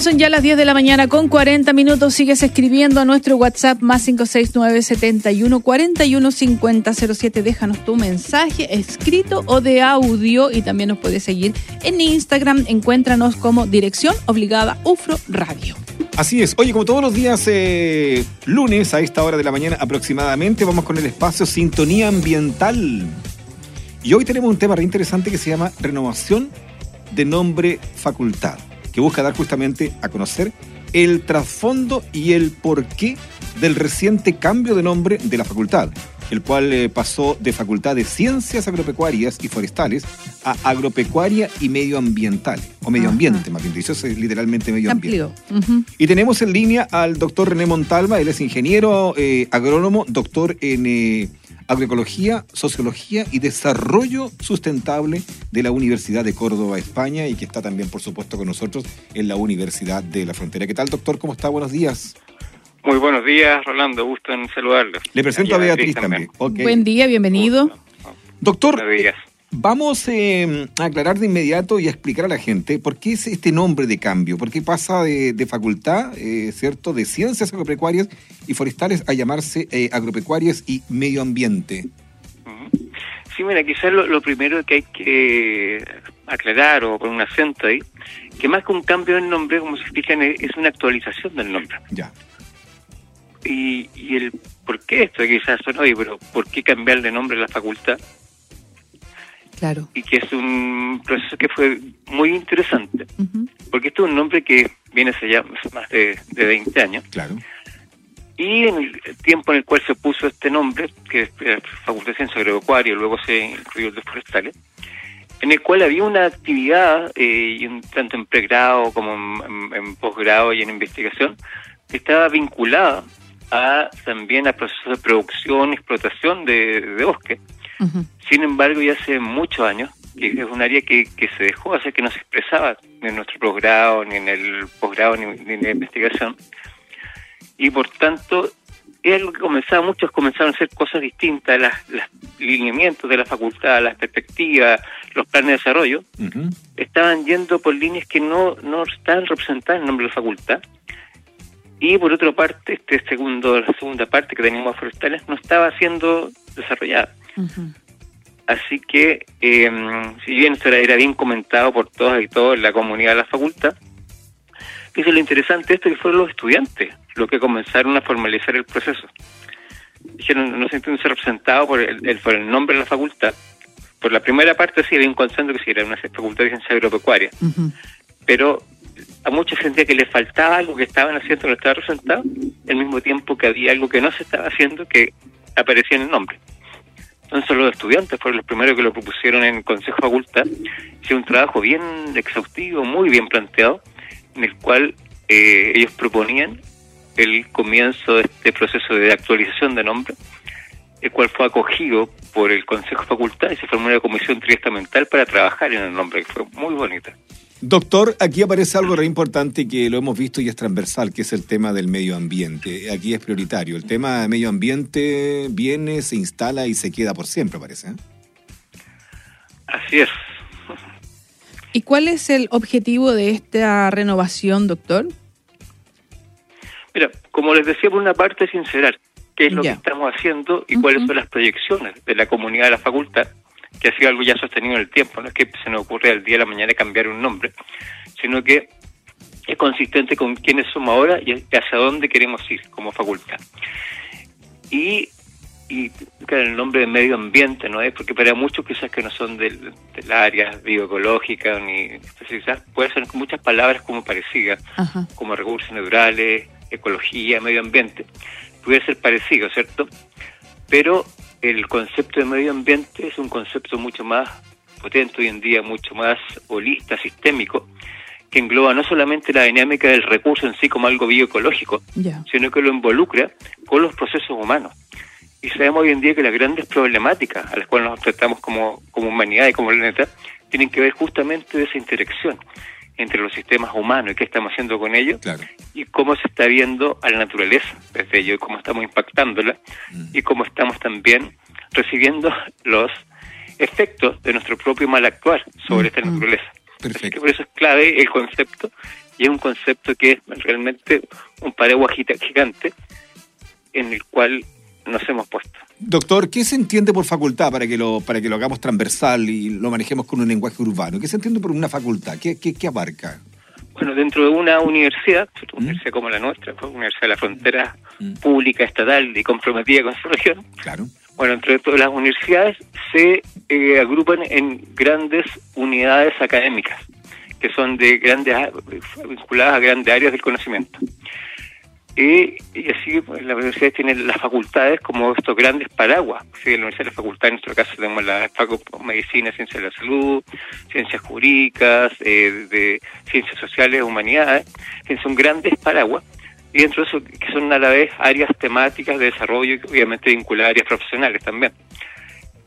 Son ya las 10 de la mañana con 40 minutos. Sigues escribiendo a nuestro WhatsApp más 569 71 41 50 07. Déjanos tu mensaje escrito o de audio y también nos puedes seguir en Instagram. Encuéntranos como Dirección Obligada UFRO Radio. Así es. Oye, como todos los días, eh, lunes a esta hora de la mañana aproximadamente, vamos con el espacio Sintonía Ambiental. Y hoy tenemos un tema re interesante que se llama Renovación de Nombre Facultad que busca dar justamente a conocer el trasfondo y el porqué del reciente cambio de nombre de la facultad, el cual eh, pasó de Facultad de Ciencias Agropecuarias y Forestales a Agropecuaria y Medioambiental, o Medio Ambiente, más bien dicho, es literalmente Medio Ambiente. Y tenemos en línea al doctor René Montalva, él es ingeniero eh, agrónomo, doctor en... Eh, Agroecología, Sociología y Desarrollo Sustentable de la Universidad de Córdoba, España, y que está también, por supuesto, con nosotros en la Universidad de la Frontera. ¿Qué tal, doctor? ¿Cómo está? Buenos días. Muy buenos días, Rolando. Gusto en saludarlo. Le presento a Beatriz, también. Buen día, bienvenido. Doctor, Buenos días. Vamos eh, a aclarar de inmediato y a explicar a la gente por qué es este nombre de cambio, por qué pasa de, facultad, eh, ¿cierto?, de ciencias agropecuarias y forestales a llamarse eh, agropecuarias y medio ambiente. Sí, mira, quizás lo, primero que hay que aclarar o poner un acento ahí, que más que un cambio del nombre, como se fijan, es una actualización del nombre. Ya. Y, y el por qué esto quizás son hoy, pero ¿por qué cambiar de nombre a la facultad? Y que es un proceso que fue muy interesante, porque esto es un nombre que viene hace ya más de, de 20 años. Claro. Y en el tiempo en el cual se puso este nombre, que es la Facultad de Ciencias Agropecuarias, luego se incluyó el de Forestales, en el cual había una actividad, eh, tanto en pregrado como en, posgrado y en investigación, que estaba vinculada a también a procesos de producción y explotación de, de bosque sin embargo, ya hace muchos años, que es un área que, que se dejó hacer, que no se expresaba ni en nuestro posgrado, ni en el posgrado, ni, en la investigación. Y por tanto, es algo que comenzaba, muchos comenzaron a hacer cosas distintas, los lineamientos de la facultad, las perspectivas, los planes de desarrollo, estaban yendo por líneas que no, no estaban representadas en nombre de la facultad. Y por otra parte, este segundo, la segunda parte que teníamos forestales no estaba siendo desarrollada. Así que, em, si bien esto era, bien comentado por todos y todos en la comunidad de la facultad, es lo interesante de esto que fueron los estudiantes los que comenzaron a formalizar el proceso. Dijeron, no se entiende representado por el, por el nombre de la facultad. Por la primera parte sí había un consenso que sí era una facultad de ciencia agropecuaria, pero a mucha gente que le faltaba algo que estaban haciendo no estaba representado, al mismo tiempo que había algo que no se estaba haciendo que aparecía en el nombre. Entonces los estudiantes fueron los primeros que lo propusieron en el Consejo Facultad. Hicieron un trabajo bien exhaustivo, muy bien planteado, en el cual eh, ellos proponían el comienzo de este proceso de actualización de nombre, el cual fue acogido por el Consejo Facultad y se formó una comisión triestamental para trabajar en el nombre, que fue muy bonita. Doctor, aquí aparece algo re importante que lo hemos visto y es transversal, que es el tema del medio ambiente. Aquí es prioritario. El tema del medio ambiente viene, se instala y se queda por siempre, parece. ¿eh? Así es. ¿Y cuál es el objetivo de esta renovación, doctor? Mira, como les decía, por una parte, sincerar qué es lo que estamos haciendo y cuáles son las proyecciones de la comunidad de la facultad que ha sido algo ya sostenido en el tiempo, no es que se nos ocurre al día de la mañana cambiar un nombre, sino que es consistente con quiénes somos ahora y hacia dónde queremos ir como facultad. Y, y el nombre de medio ambiente, ¿no es? Porque para muchos quizás que no son del, área bioecológica ni especializadas, puede ser muchas palabras como parecidas, como recursos naturales, ecología, medio ambiente. Puede ser parecido, ¿cierto? Pero el concepto de medio ambiente es un concepto mucho más potente hoy en día, mucho más holista, sistémico, que engloba no solamente la dinámica del recurso en sí como algo bioecológico, sino que lo involucra con los procesos humanos. Y sabemos hoy en día que las grandes problemáticas a las cuales nos enfrentamos como, como humanidad y como planeta tienen que ver justamente de esa interacción entre los sistemas humanos y qué estamos haciendo con ellos y cómo se está viendo a la naturaleza desde ello y cómo estamos impactándola mm. y cómo estamos también recibiendo los efectos de nuestro propio mal actuar sobre esta mm, mm. naturaleza. Así que por eso es clave el concepto y es un concepto que es realmente un paraguas gigante en el cual nos hemos puesto. Doctor, ¿qué se entiende por facultad para que lo para que lo hagamos transversal y lo manejemos con un lenguaje urbano? ¿Qué se entiende por una facultad? ¿Qué, qué, qué abarca? Bueno, dentro de una universidad, una universidad como la nuestra, una universidad de la frontera pública, estatal y comprometida con su región, Claro. bueno, entre todas las universidades se eh, agrupan en grandes unidades académicas, que son de grandes vinculadas a grandes áreas del conocimiento. Y, y así pues, las universidades tienen las facultades como estos grandes paraguas. Sí, la Universidad de la Facultad, en nuestro caso, tenemos la facultad Medicina, Ciencias de la Salud, Ciencias Jurídicas, eh, de Ciencias Sociales, Humanidades. Son grandes paraguas. Y dentro de eso, que son a la vez áreas temáticas de desarrollo y obviamente vinculadas a áreas profesionales también.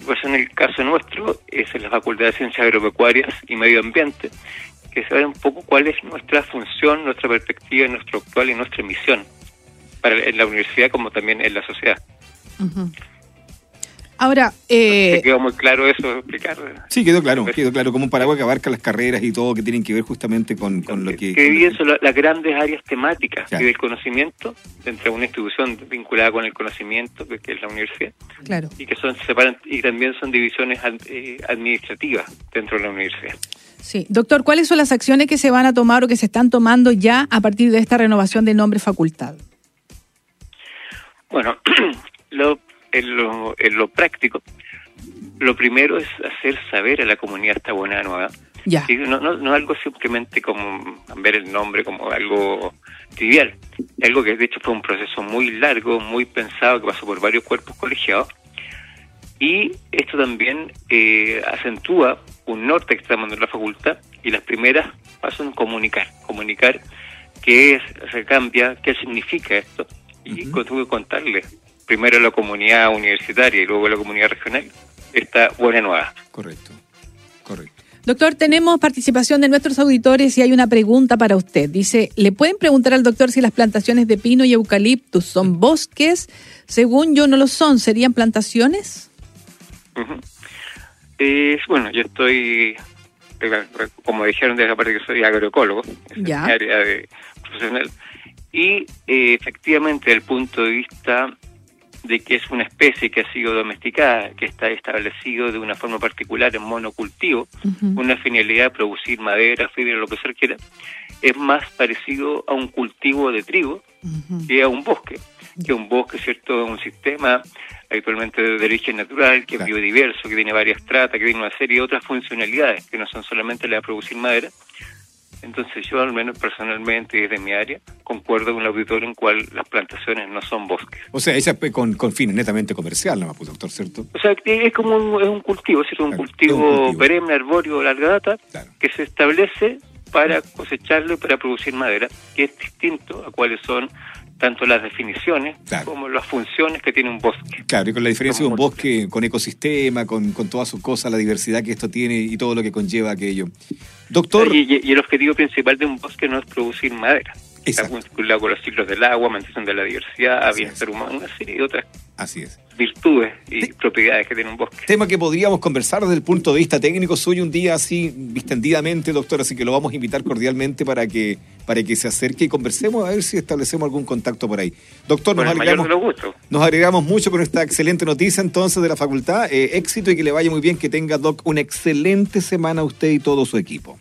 Por eso en el caso nuestro es en la Facultad de Ciencias Agropecuarias y Medio Ambiente, que se ve un poco cuál es nuestra función, nuestra perspectiva, nuestro actual y nuestra misión para en la universidad como también en la sociedad. Ahora, eh, ¿Te quedó muy claro eso explicar? Sí, quedó claro, quedó claro, como un paraguas que abarca las carreras y todo que tienen que ver justamente con, con lo que... que dividen son la- las grandes áreas temáticas Claro. y del conocimiento dentro de una institución vinculada con el conocimiento que, es la universidad claro. y que son separan y también son divisiones eh, administrativas dentro de la universidad. Sí. Doctor, ¿cuáles son las acciones que se van a tomar o que se están tomando ya a partir de esta renovación de nombre facultad? Bueno, lo, en, lo, en lo práctico, lo primero es hacer saber a la comunidad esta buena nueva. Ya. Sí, no, no, no algo simplemente como ver el nombre como algo trivial, algo que de hecho fue un proceso muy largo, muy pensado, que pasó por varios cuerpos colegiados. Y esto también eh, acentúa un norte que estamos en la facultad y las primeras pasan comunicar, comunicar qué es, se cambia, qué significa esto y tengo que contarle primero a la comunidad universitaria y luego a la comunidad regional esta buena nueva. Correcto, correcto. Doctor, tenemos participación de nuestros auditores y hay una pregunta para usted. Dice, ¿le pueden preguntar al doctor si las plantaciones de pino y eucaliptus son bosques? Según yo no lo son, ¿serían plantaciones? Es, bueno, yo estoy, como dijeron desde aparte que soy agroecólogo, es Ya. mi área de profesional, y eh, efectivamente desde el punto de vista de que es una especie que ha sido domesticada, que está establecido de una forma particular en monocultivo, Ujú. una finalidad de producir madera, fibra, lo que se quiera, es más parecido a un cultivo de trigo que a un bosque, que un bosque, ¿cierto? Un sistema actualmente de origen natural, que Claro. es biodiverso, que tiene varias tratas, que tiene una serie de otras funcionalidades, que no son solamente la de producir madera. Entonces yo, al menos personalmente, desde mi área, concuerdo con el auditorio en cual las plantaciones no son bosques. O sea, fue con, con fines netamente comercial, nomás, pues, doctor, ¿cierto? O sea, es como un, es un cultivo, ¿cierto? Un Claro, cultivo, un cultivo. perenne, arbóreo, de larga data, Claro. que se establece para cosecharlo y para producir madera, que es distinto a cuáles son tanto las definiciones Claro. como las funciones que tiene un bosque. Claro, y con la diferencia de un bosque con ecosistema, con, con todas sus cosas, la diversidad que esto tiene y todo lo que conlleva aquello. Doctor, Y, y- y el objetivo principal de un bosque no es producir madera. Está vinculado con los ciclos del agua, mantención de la diversidad, Así bienestar humano, una serie de otras así es. virtudes y propiedades que tiene un bosque. Tema que podríamos conversar desde el punto de vista técnico suyo un día así, distendidamente, doctor, así que lo vamos a invitar cordialmente para que, para que se acerque y conversemos a ver si establecemos algún contacto por ahí. Doctor, nos gustos. nos agregamos mucho con esta excelente noticia entonces de la facultad. Eh, éxito y que le vaya muy bien, que tenga, Doc, una excelente semana a usted y todo su equipo.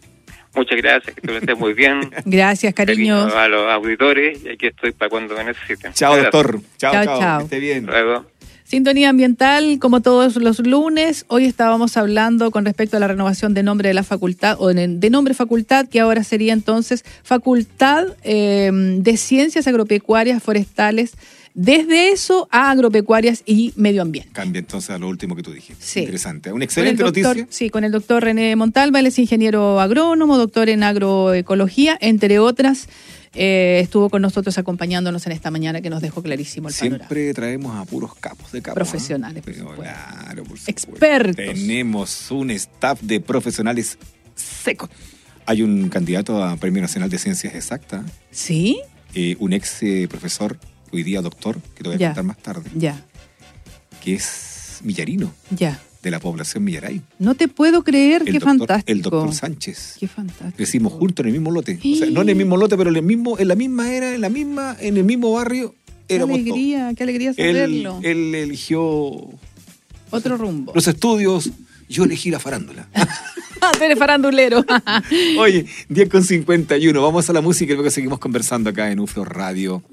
Muchas gracias, que tú lo estés muy bien. Gracias, cariños. a los auditores y aquí estoy para cuando me necesiten. Chao, Gracias. doctor. Chao, Chao, chao. chao. Que esté bien. Luego. Sintonía ambiental, como todos los lunes, hoy estábamos hablando con respecto a la renovación de nombre de la facultad, o de nombre facultad, que ahora sería entonces Facultad eh, de Ciencias Agropecuarias Forestales, desde eso a agropecuarias y medio ambiente. Cambia entonces a lo último que tú dijiste. Sí. Interesante. Una excelente doctor- noticia. Sí, con el doctor René Montalva, él es ingeniero agrónomo, doctor en agroecología, entre otras. Eh, estuvo con nosotros acompañándonos en esta mañana que nos dejó clarísimo el panorama. Siempre traemos a puros capos de capos. Profesionales, por Pero supuesto. claro, por supuesto. Expertos. Tenemos un staff de profesionales secos. Hay un candidato a Premio Nacional de Ciencias Exactas, ¿Sí? eh, un ex eh, profesor, hoy día doctor, que te voy a Ya. contar más tarde, Ya, que es millarino. ya. De la población Millaray. No te puedo creer, El qué doctor- fantástico. El doctor Sánchez. Qué fantástico. Crecimos juntos en el mismo lote. O sea, no en el mismo lote, pero en el mismo, en la misma era, en la misma, en el mismo barrio, Qué todos. alegría, qué alegría saberlo. él eligió Otro rumbo. los estudios, yo elegí la farándula. Ah, tú eres farandulero. Oye, 10 con 51. Vamos a la música y luego seguimos conversando acá en UFO Radio.